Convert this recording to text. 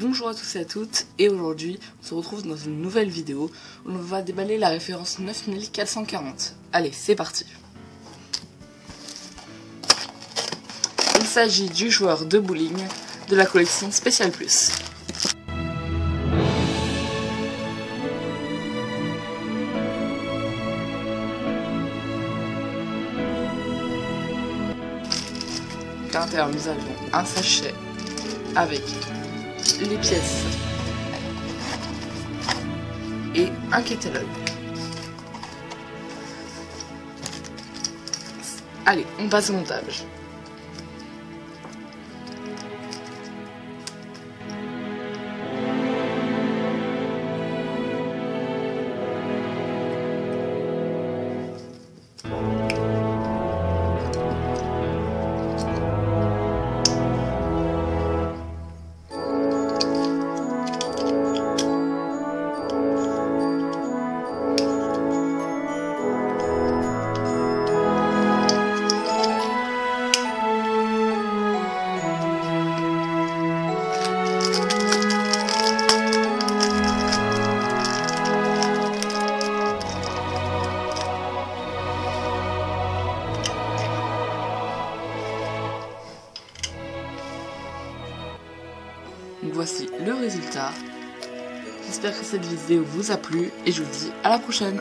Bonjour à tous et à toutes, et aujourd'hui on se retrouve dans une nouvelle vidéo où on va déballer la référence 9440. Allez, c'est parti Il s'agit du joueur de bowling de la collection Spécial Plus. L'intérieur, nous avons un sachet avec les pièces et un catalogue. Allez, on passe au montage. Voici le résultat. J'espère que cette vidéo vous a plu et je vous dis à la prochaine